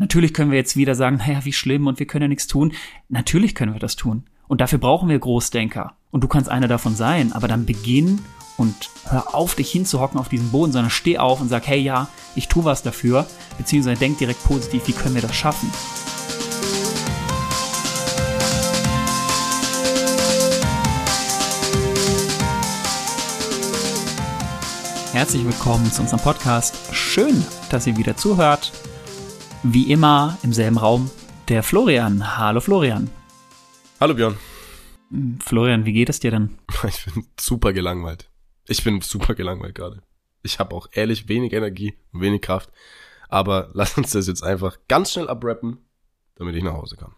Natürlich können wir jetzt wieder sagen, naja, wie schlimm und wir können ja nichts tun. Natürlich können wir das tun. Und dafür brauchen wir Großdenker. Und du kannst einer davon sein, aber dann beginn und hör auf, dich hinzuhocken auf diesem Boden, sondern steh auf und sag, hey ja, ich tue was dafür, beziehungsweise denk direkt positiv, wie können wir das schaffen. Herzlich willkommen zu unserem Podcast. Schön, dass ihr wieder zuhört. Wie immer im selben Raum der Florian. Hallo Florian. Hallo Björn. Hm, Florian, wie geht es dir denn? Ich bin super gelangweilt. Ich bin super gelangweilt gerade. Ich habe auch ehrlich wenig Energie, wenig Kraft. Aber lass uns das jetzt einfach ganz schnell abrappen, damit ich nach Hause kann.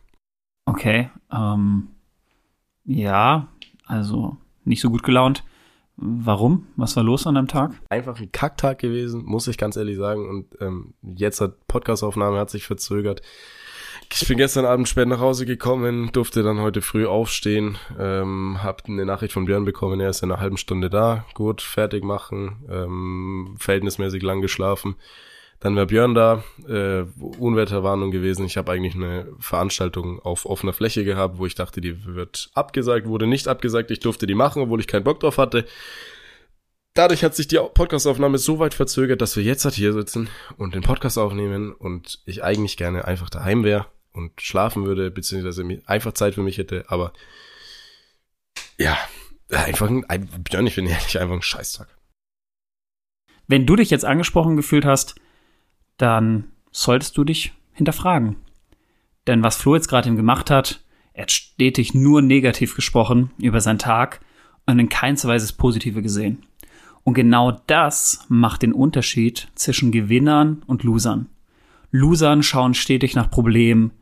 Okay. Ähm, ja, also nicht so gut gelaunt. Warum? Was war los an deinem Tag? Einfach ein Kacktag gewesen, muss ich ganz ehrlich sagen. Und ähm, jetzt hat Podcastaufnahme hat sich verzögert. Ich bin gestern Abend spät nach Hause gekommen, durfte dann heute früh aufstehen, ähm, hab eine Nachricht von Björn bekommen, er ist in einer halben Stunde da, gut, fertig machen, ähm, verhältnismäßig lang geschlafen. Dann war Björn da, äh, Unwetterwarnung gewesen. Ich habe eigentlich eine Veranstaltung auf offener Fläche gehabt, wo ich dachte, die wird abgesagt, wurde nicht abgesagt. Ich durfte die machen, obwohl ich keinen Bock drauf hatte. Dadurch hat sich die Podcastaufnahme so weit verzögert, dass wir jetzt halt hier sitzen und den Podcast aufnehmen und ich eigentlich gerne einfach daheim wäre und schlafen würde, beziehungsweise einfach Zeit für mich hätte, aber ja, einfach ein, Björn, ich bin ehrlich, einfach ein Scheißtag. Wenn du dich jetzt angesprochen gefühlt hast, dann solltest du dich hinterfragen. Denn was Flo jetzt gerade ihm gemacht hat, er hat stetig nur negativ gesprochen über seinen Tag und in keinster Weise das Positive gesehen. Und genau das macht den Unterschied zwischen Gewinnern und Losern. Losern schauen stetig nach Problemen,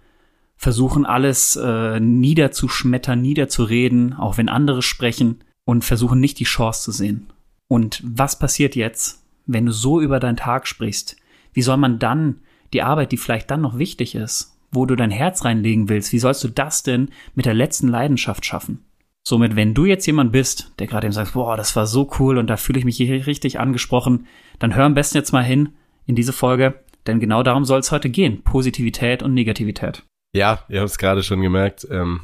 versuchen alles äh, niederzuschmettern, niederzureden, auch wenn andere sprechen und versuchen nicht die Chance zu sehen. Und was passiert jetzt, wenn du so über deinen Tag sprichst? Wie soll man dann die Arbeit, die vielleicht dann noch wichtig ist, wo du dein Herz reinlegen willst, wie sollst du das denn mit der letzten Leidenschaft schaffen? Somit, wenn du jetzt jemand bist, der gerade eben sagt, boah, das war so cool und da fühle ich mich hier richtig angesprochen, dann hör am besten jetzt mal hin in diese Folge, denn genau darum soll es heute gehen. Positivität und Negativität. Ja, ihr habt es gerade schon gemerkt. Ähm,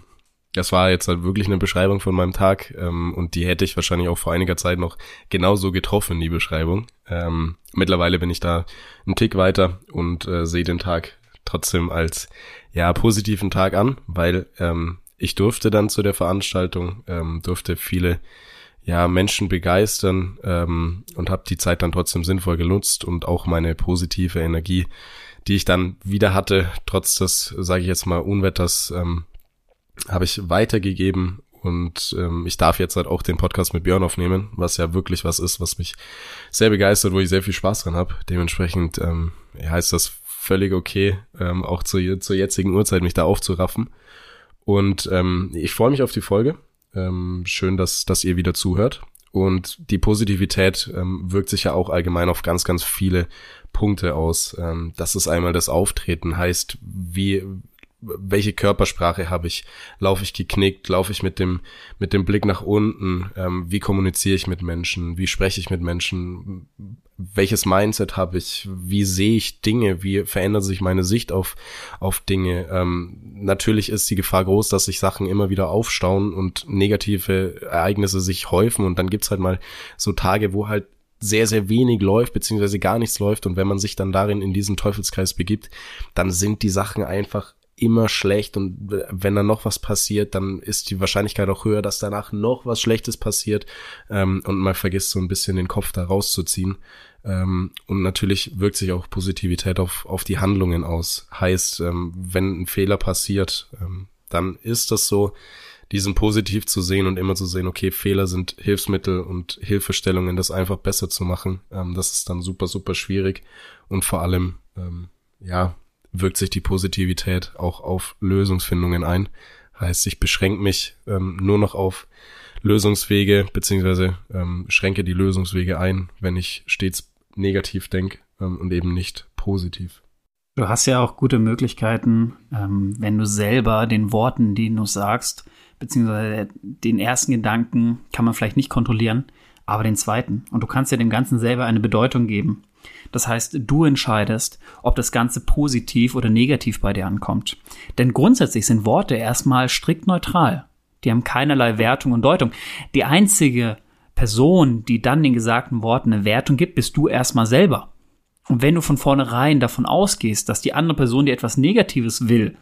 das war jetzt halt wirklich eine Beschreibung von meinem Tag ähm, und die hätte ich wahrscheinlich auch vor einiger Zeit noch genauso getroffen, die Beschreibung. Ähm, mittlerweile bin ich da einen Tick weiter und äh, sehe den Tag trotzdem als ja positiven Tag an, weil ähm, ich durfte dann zu der Veranstaltung, ähm, durfte viele ja Menschen begeistern ähm, und habe die Zeit dann trotzdem sinnvoll genutzt und auch meine positive Energie, die ich dann wieder hatte, trotz des, sage ich jetzt mal, Unwetters, ähm, habe ich weitergegeben und ähm, ich darf jetzt halt auch den Podcast mit Björn aufnehmen, was ja wirklich was ist, was mich sehr begeistert, wo ich sehr viel Spaß dran habe. Dementsprechend ähm, ist das völlig okay, ähm, auch zu, zur jetzigen Uhrzeit mich da aufzuraffen. Und ähm, ich freue mich auf die Folge. Ähm, schön, dass, dass ihr wieder zuhört. Und die Positivität ähm, wirkt sich ja auch allgemein auf ganz, ganz viele Punkte aus. Ähm, das ist einmal das Auftreten, heißt, wie welche Körpersprache habe ich? Laufe ich geknickt? Laufe ich mit dem, mit dem Blick nach unten? Ähm, wie kommuniziere ich mit Menschen? Wie spreche ich mit Menschen? Welches Mindset habe ich? Wie sehe ich Dinge? Wie verändert sich meine Sicht auf, auf Dinge? Ähm, natürlich ist die Gefahr groß, dass sich Sachen immer wieder aufstauen und negative Ereignisse sich häufen und dann gibt's halt mal so Tage, wo halt sehr, sehr wenig läuft, beziehungsweise gar nichts läuft. Und wenn man sich dann darin in diesen Teufelskreis begibt, dann sind die Sachen einfach immer schlecht und wenn dann noch was passiert, dann ist die Wahrscheinlichkeit auch höher, dass danach noch was Schlechtes passiert ähm, und man vergisst so ein bisschen den Kopf da rauszuziehen. Ähm, und natürlich wirkt sich auch Positivität auf, auf die Handlungen aus. Heißt, ähm, wenn ein Fehler passiert, ähm, dann ist das so, diesen positiv zu sehen und immer zu sehen, okay, Fehler sind Hilfsmittel und Hilfestellungen, das einfach besser zu machen. Ähm, das ist dann super, super schwierig und vor allem, ähm, ja, wirkt sich die Positivität auch auf Lösungsfindungen ein. Heißt, ich beschränke mich ähm, nur noch auf Lösungswege, beziehungsweise ähm, schränke die Lösungswege ein, wenn ich stets negativ denke ähm, und eben nicht positiv. Du hast ja auch gute Möglichkeiten, ähm, wenn du selber den Worten, die du sagst, beziehungsweise den ersten Gedanken kann man vielleicht nicht kontrollieren, aber den zweiten. Und du kannst ja dem Ganzen selber eine Bedeutung geben. Das heißt, du entscheidest, ob das Ganze positiv oder negativ bei dir ankommt. Denn grundsätzlich sind Worte erstmal strikt neutral. Die haben keinerlei Wertung und Deutung. Die einzige Person, die dann den gesagten Worten eine Wertung gibt, bist du erstmal selber. Und wenn du von vornherein davon ausgehst, dass die andere Person dir etwas Negatives will,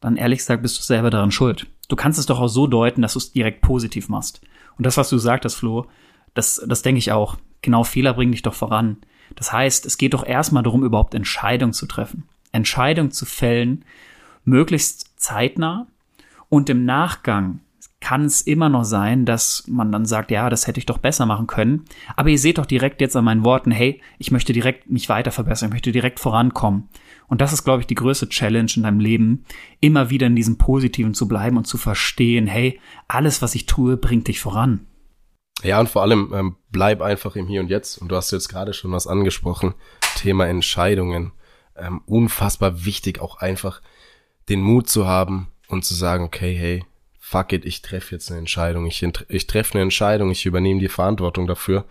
dann ehrlich gesagt bist du selber daran schuld. Du kannst es doch auch so deuten, dass du es direkt positiv machst. Und das, was du sagtest, Flo, das, das denke ich auch. Genau, Fehler bringen dich doch voran. Das heißt, es geht doch erstmal darum, überhaupt Entscheidungen zu treffen. Entscheidungen zu fällen, möglichst zeitnah und im Nachgang kann es immer noch sein, dass man dann sagt, ja, das hätte ich doch besser machen können. Aber ihr seht doch direkt jetzt an meinen Worten, hey, ich möchte direkt mich weiter verbessern, ich möchte direkt vorankommen. Und das ist, glaube ich, die größte Challenge in deinem Leben, immer wieder in diesem Positiven zu bleiben und zu verstehen, hey, alles, was ich tue, bringt dich voran. Ja, und vor allem ähm, bleib einfach im Hier und Jetzt. Und du hast jetzt gerade schon was angesprochen, Thema Entscheidungen. Ähm, unfassbar wichtig, auch einfach den Mut zu haben und zu sagen, okay, hey, fuck it, ich treffe jetzt eine Entscheidung. Ich, ich treffe eine Entscheidung, ich übernehme die Verantwortung dafür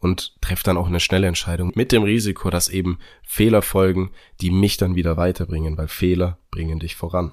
und treffe dann auch eine schnelle Entscheidung mit dem Risiko, dass eben Fehler folgen, die mich dann wieder weiterbringen, weil Fehler bringen dich voran.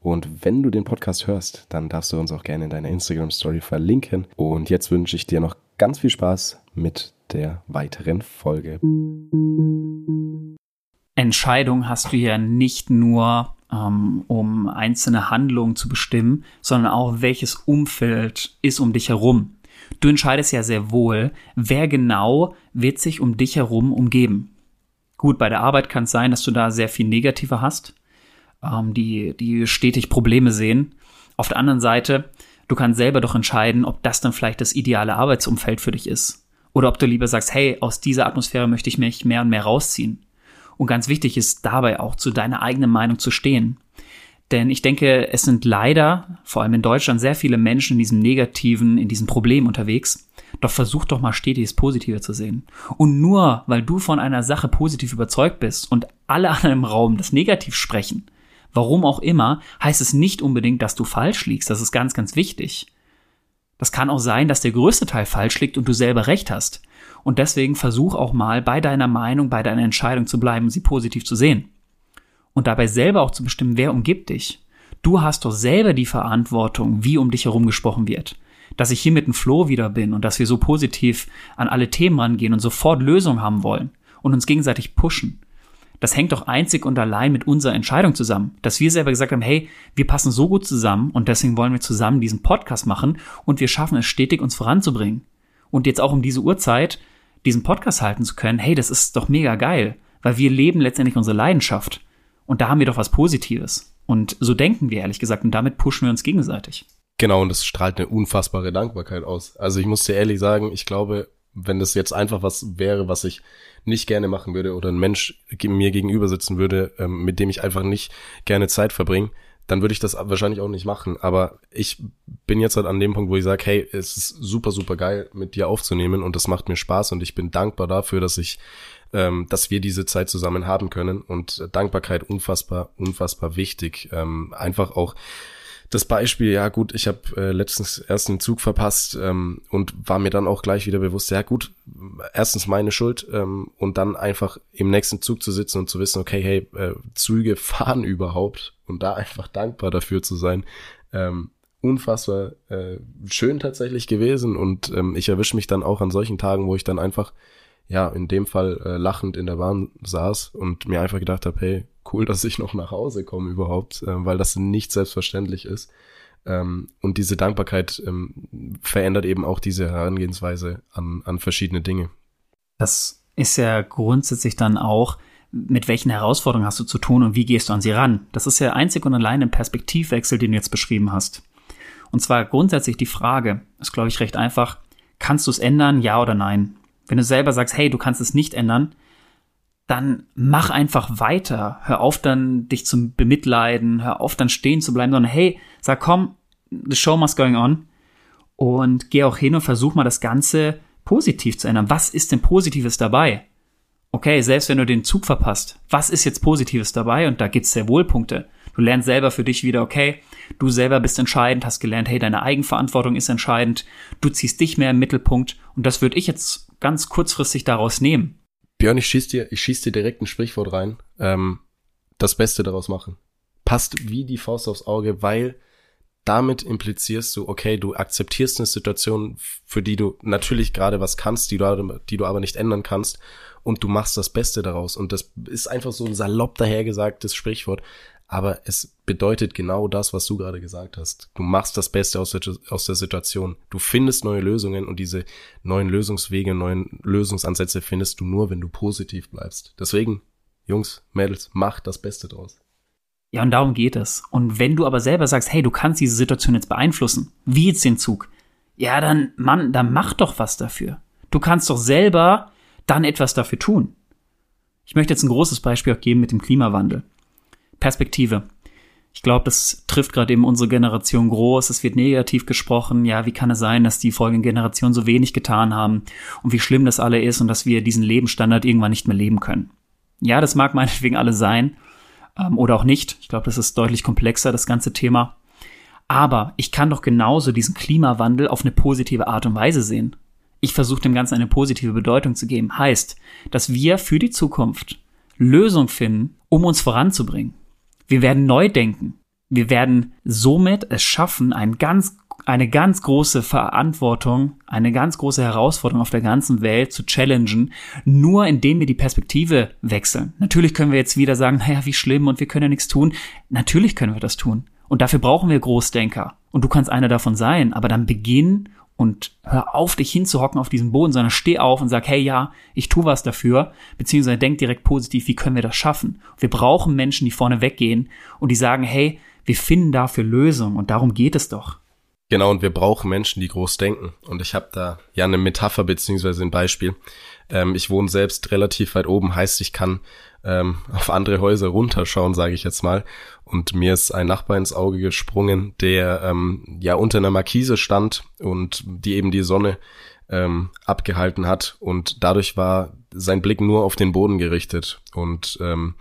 Und wenn du den Podcast hörst, dann darfst du uns auch gerne in deiner Instagram Story verlinken. Und jetzt wünsche ich dir noch ganz viel Spaß mit der weiteren Folge. Entscheidung hast du ja nicht nur, ähm, um einzelne Handlungen zu bestimmen, sondern auch welches Umfeld ist um dich herum. Du entscheidest ja sehr wohl, wer genau wird sich um dich herum umgeben. Gut, bei der Arbeit kann es sein, dass du da sehr viel Negativer hast ähm, die, die stetig Probleme sehen. Auf der anderen Seite, du kannst selber doch entscheiden, ob das dann vielleicht das ideale Arbeitsumfeld für dich ist. Oder ob du lieber sagst, hey, aus dieser Atmosphäre möchte ich mich mehr und mehr rausziehen. Und ganz wichtig ist dabei auch zu deiner eigenen Meinung zu stehen. Denn ich denke, es sind leider, vor allem in Deutschland, sehr viele Menschen in diesem Negativen, in diesem Problem unterwegs. Doch versuch doch mal stetig das Positive zu sehen. Und nur weil du von einer Sache positiv überzeugt bist und alle anderen im Raum das Negativ sprechen, warum auch immer, heißt es nicht unbedingt, dass du falsch liegst. Das ist ganz, ganz wichtig. Das kann auch sein, dass der größte Teil falsch liegt und du selber recht hast. Und deswegen versuch auch mal bei deiner Meinung, bei deiner Entscheidung zu bleiben, sie positiv zu sehen. Und dabei selber auch zu bestimmen, wer umgibt dich. Du hast doch selber die Verantwortung, wie um dich herum gesprochen wird. Dass ich hier mit dem Flo wieder bin und dass wir so positiv an alle Themen rangehen und sofort Lösungen haben wollen und uns gegenseitig pushen das hängt doch einzig und allein mit unserer Entscheidung zusammen, dass wir selber gesagt haben, hey, wir passen so gut zusammen und deswegen wollen wir zusammen diesen Podcast machen und wir schaffen es stetig, uns voranzubringen. Und jetzt auch um diese Uhrzeit diesen Podcast halten zu können, hey, das ist doch mega geil, weil wir leben letztendlich unsere Leidenschaft. Und da haben wir doch was Positives. Und so denken wir ehrlich gesagt und damit pushen wir uns gegenseitig. Genau, und das strahlt eine unfassbare Dankbarkeit aus. Also ich muss dir ehrlich sagen, ich glaube, wenn das jetzt einfach was wäre, was ich nicht gerne machen würde oder ein Mensch mir gegenüber sitzen würde, ähm, mit dem ich einfach nicht gerne Zeit verbringe, dann würde ich das wahrscheinlich auch nicht machen. Aber ich bin jetzt halt an dem Punkt, wo ich sage, hey, es ist super, super geil, mit dir aufzunehmen und das macht mir Spaß und ich bin dankbar dafür, dass ich, ähm, dass wir diese Zeit zusammen haben können und Dankbarkeit unfassbar, unfassbar wichtig. Ähm, einfach auch das Beispiel, ja gut, ich habe äh, letztens erst einen Zug verpasst ähm, und war mir dann auch gleich wieder bewusst, ja gut, erstens meine Schuld ähm, und dann einfach im nächsten Zug zu sitzen und zu wissen, okay, hey, äh, Züge fahren überhaupt und da einfach dankbar dafür zu sein, ähm, unfassbar äh, schön tatsächlich gewesen und ähm, ich erwische mich dann auch an solchen Tagen, wo ich dann einfach, ja, in dem Fall äh, lachend in der Bahn saß und mir einfach gedacht habe, hey, cool, dass ich noch nach Hause komme überhaupt, äh, weil das nicht selbstverständlich ist. Ähm, und diese Dankbarkeit ähm, verändert eben auch diese Herangehensweise an, an verschiedene Dinge. Das ist ja grundsätzlich dann auch, mit welchen Herausforderungen hast du zu tun und wie gehst du an sie ran? Das ist ja einzig und allein ein Perspektivwechsel, den du jetzt beschrieben hast. Und zwar grundsätzlich die Frage, ist glaube ich recht einfach, kannst du es ändern, ja oder nein? Wenn du selber sagst, hey, du kannst es nicht ändern, dann mach einfach weiter. Hör auf dann, dich zu bemitleiden, hör auf dann stehen zu bleiben, sondern hey, sag komm, the show must going on. Und geh auch hin und versuch mal das Ganze positiv zu ändern. Was ist denn Positives dabei? Okay, selbst wenn du den Zug verpasst, was ist jetzt Positives dabei? Und da gibt's sehr wohl Punkte. Du lernst selber für dich wieder, okay, du selber bist entscheidend, hast gelernt, hey, deine Eigenverantwortung ist entscheidend, du ziehst dich mehr im Mittelpunkt und das würde ich jetzt ganz kurzfristig daraus nehmen. Björn, ich schieß dir, ich schieß dir direkt ein Sprichwort rein. Ähm, das Beste daraus machen. Passt wie die Faust aufs Auge, weil damit implizierst du, okay, du akzeptierst eine Situation, für die du natürlich gerade was kannst, die du, die du aber nicht ändern kannst und du machst das Beste daraus. Und das ist einfach so ein salopp dahergesagtes Sprichwort, aber es bedeutet genau das, was du gerade gesagt hast. Du machst das Beste aus der, aus der Situation. Du findest neue Lösungen und diese neuen Lösungswege, neuen Lösungsansätze findest du nur, wenn du positiv bleibst. Deswegen, Jungs, Mädels, macht das Beste draus. Ja, und darum geht es. Und wenn du aber selber sagst, hey, du kannst diese Situation jetzt beeinflussen, wie jetzt den Zug, ja, dann, Mann, dann mach doch was dafür. Du kannst doch selber dann etwas dafür tun. Ich möchte jetzt ein großes Beispiel auch geben mit dem Klimawandel. Perspektive. Ich glaube, das trifft gerade eben unsere Generation groß. Es wird negativ gesprochen. Ja, wie kann es sein, dass die folgenden Generationen so wenig getan haben und wie schlimm das alle ist und dass wir diesen Lebensstandard irgendwann nicht mehr leben können? Ja, das mag meinetwegen alle sein ähm, oder auch nicht. Ich glaube, das ist deutlich komplexer, das ganze Thema. Aber ich kann doch genauso diesen Klimawandel auf eine positive Art und Weise sehen. Ich versuche dem Ganzen eine positive Bedeutung zu geben. Heißt, dass wir für die Zukunft Lösungen finden, um uns voranzubringen. Wir werden neu denken. Wir werden somit es schaffen, ein ganz, eine ganz große Verantwortung, eine ganz große Herausforderung auf der ganzen Welt zu challengen, nur indem wir die Perspektive wechseln. Natürlich können wir jetzt wieder sagen, naja, wie schlimm und wir können ja nichts tun. Natürlich können wir das tun. Und dafür brauchen wir Großdenker. Und du kannst einer davon sein, aber dann beginn und hör auf, dich hinzuhocken auf diesem Boden, sondern steh auf und sag, hey ja, ich tu was dafür, beziehungsweise denk direkt positiv, wie können wir das schaffen? Wir brauchen Menschen, die vorne weggehen und die sagen, hey, wir finden dafür Lösungen und darum geht es doch. Genau, und wir brauchen Menschen, die groß denken. Und ich habe da ja eine Metapher beziehungsweise ein Beispiel. Ähm, ich wohne selbst relativ weit oben, heißt, ich kann ähm, auf andere Häuser runterschauen, sage ich jetzt mal. Und mir ist ein Nachbar ins Auge gesprungen, der ähm, ja unter einer Markise stand und die eben die Sonne ähm, abgehalten hat. Und dadurch war sein Blick nur auf den Boden gerichtet. Und ähm,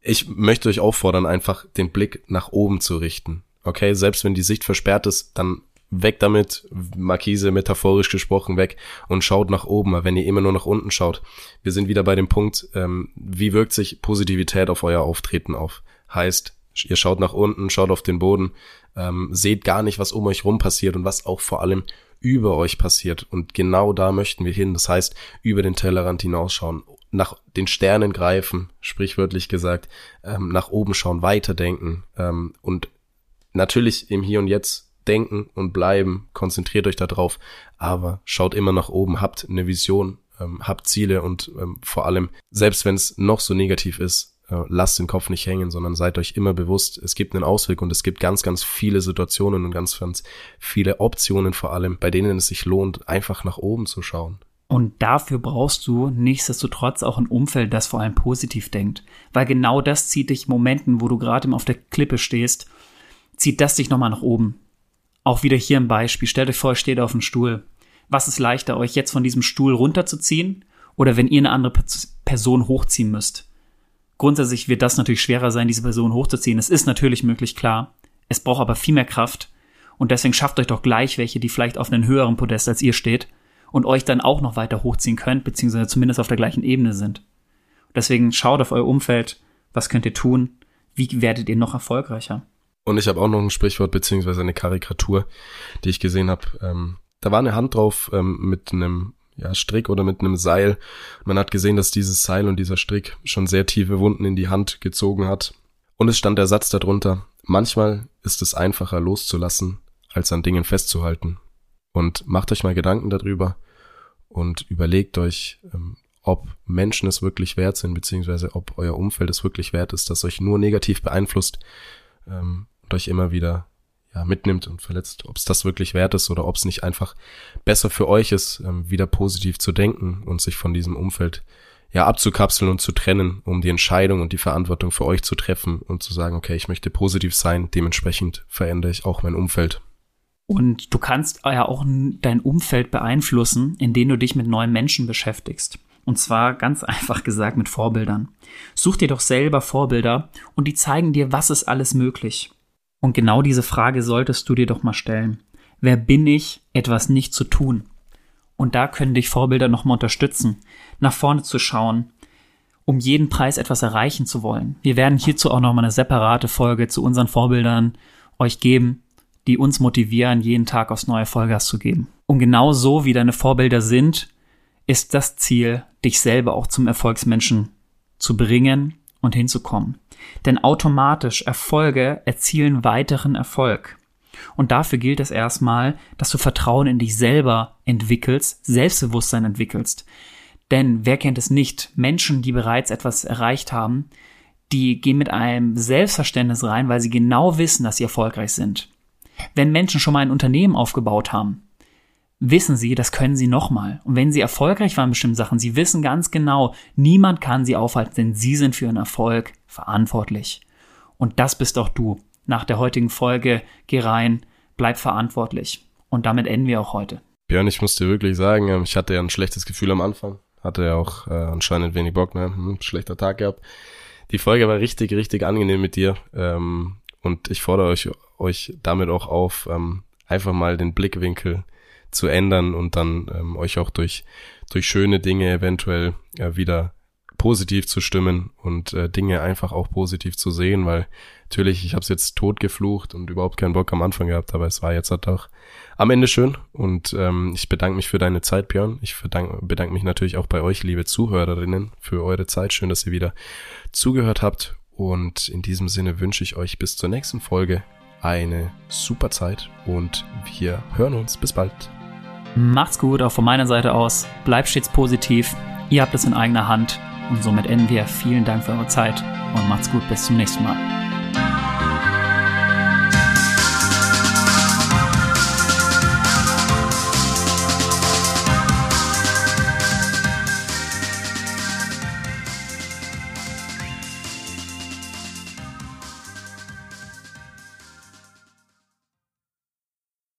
ich möchte euch auffordern, einfach den Blick nach oben zu richten. Okay, selbst wenn die Sicht versperrt ist, dann weg damit, Markise metaphorisch gesprochen, weg und schaut nach oben, wenn ihr immer nur nach unten schaut. Wir sind wieder bei dem Punkt, ähm, wie wirkt sich Positivität auf euer Auftreten auf? Heißt, ihr schaut nach unten, schaut auf den Boden, ähm, seht gar nicht, was um euch rum passiert und was auch vor allem über euch passiert. Und genau da möchten wir hin. Das heißt, über den Tellerrand hinausschauen, nach den Sternen greifen, sprichwörtlich gesagt, ähm, nach oben schauen, weiterdenken ähm, und natürlich im Hier und Jetzt denken und bleiben, konzentriert euch darauf, aber schaut immer nach oben, habt eine Vision, ähm, habt Ziele und ähm, vor allem, selbst wenn es noch so negativ ist, lasst den Kopf nicht hängen, sondern seid euch immer bewusst, es gibt einen Ausweg und es gibt ganz, ganz viele Situationen und ganz, ganz viele Optionen vor allem, bei denen es sich lohnt, einfach nach oben zu schauen. Und dafür brauchst du nichtsdestotrotz auch ein Umfeld, das vor allem positiv denkt. Weil genau das zieht dich Momenten, wo du gerade auf der Klippe stehst, zieht das dich nochmal nach oben. Auch wieder hier ein Beispiel. Stellt euch vor, ihr steht auf dem Stuhl. Was ist leichter, euch jetzt von diesem Stuhl runterzuziehen oder wenn ihr eine andere Person hochziehen müsst? Grundsätzlich wird das natürlich schwerer sein, diese Person hochzuziehen. Es ist natürlich möglich, klar. Es braucht aber viel mehr Kraft. Und deswegen schafft euch doch gleich welche, die vielleicht auf einem höheren Podest als ihr steht und euch dann auch noch weiter hochziehen könnt, beziehungsweise zumindest auf der gleichen Ebene sind. Deswegen schaut auf euer Umfeld. Was könnt ihr tun? Wie werdet ihr noch erfolgreicher? Und ich habe auch noch ein Sprichwort beziehungsweise eine Karikatur, die ich gesehen habe. Ähm, da war eine Hand drauf ähm, mit einem ja, Strick oder mit einem Seil. Man hat gesehen, dass dieses Seil und dieser Strick schon sehr tiefe Wunden in die Hand gezogen hat. Und es stand der Satz darunter, manchmal ist es einfacher loszulassen, als an Dingen festzuhalten. Und macht euch mal Gedanken darüber und überlegt euch, ähm, ob Menschen es wirklich wert sind, beziehungsweise ob euer Umfeld es wirklich wert ist, das euch nur negativ beeinflusst, ähm, und euch immer wieder ja, mitnimmt und verletzt, ob es das wirklich wert ist oder ob es nicht einfach besser für euch ist, ähm, wieder positiv zu denken und sich von diesem Umfeld ja, abzukapseln und zu trennen, um die Entscheidung und die Verantwortung für euch zu treffen und zu sagen, okay, ich möchte positiv sein, dementsprechend verändere ich auch mein Umfeld. Und du kannst ja auch dein Umfeld beeinflussen, indem du dich mit neuen Menschen beschäftigst. Und zwar ganz einfach gesagt mit Vorbildern. Such dir doch selber Vorbilder und die zeigen dir, was ist alles möglich. Und genau diese Frage solltest du dir doch mal stellen. Wer bin ich, etwas nicht zu tun? Und da können dich Vorbilder nochmal unterstützen, nach vorne zu schauen, um jeden Preis etwas erreichen zu wollen. Wir werden hierzu auch nochmal eine separate Folge zu unseren Vorbildern euch geben, die uns motivieren, jeden Tag aufs neue Vollgas zu geben. Und genau so wie deine Vorbilder sind, ist das Ziel, dich selber auch zum Erfolgsmenschen zu bringen und hinzukommen. Denn automatisch Erfolge erzielen weiteren Erfolg. Und dafür gilt es erstmal, dass du Vertrauen in dich selber entwickelst, Selbstbewusstsein entwickelst. Denn wer kennt es nicht? Menschen, die bereits etwas erreicht haben, die gehen mit einem Selbstverständnis rein, weil sie genau wissen, dass sie erfolgreich sind. Wenn Menschen schon mal ein Unternehmen aufgebaut haben, wissen sie, das können sie nochmal. Und wenn sie erfolgreich waren in bestimmten Sachen, sie wissen ganz genau, niemand kann sie aufhalten, denn sie sind für ihren Erfolg verantwortlich. Und das bist auch du. Nach der heutigen Folge, geh rein, bleib verantwortlich. Und damit enden wir auch heute. Björn, ich muss dir wirklich sagen, ähm, ich hatte ja ein schlechtes Gefühl am Anfang. Hatte ja auch äh, anscheinend wenig Bock, ne? Hm, schlechter Tag gehabt. Die Folge war richtig, richtig angenehm mit dir. Ähm, und ich fordere euch, euch damit auch auf, ähm, einfach mal den Blickwinkel zu ändern und dann ähm, euch auch durch, durch schöne Dinge eventuell äh, wieder positiv zu stimmen und äh, Dinge einfach auch positiv zu sehen, weil natürlich, ich habe es jetzt tot geflucht und überhaupt keinen Bock am Anfang gehabt, aber es war jetzt halt auch am Ende schön und ähm, ich bedanke mich für deine Zeit, Björn. Ich bedanke, bedanke mich natürlich auch bei euch, liebe Zuhörerinnen, für eure Zeit. Schön, dass ihr wieder zugehört habt und in diesem Sinne wünsche ich euch bis zur nächsten Folge eine super Zeit und wir hören uns. Bis bald. Macht's gut, auch von meiner Seite aus. Bleibt stets positiv. Ihr habt es in eigener Hand. Und somit enden wir. Vielen Dank für eure Zeit und macht's gut. Bis zum nächsten Mal.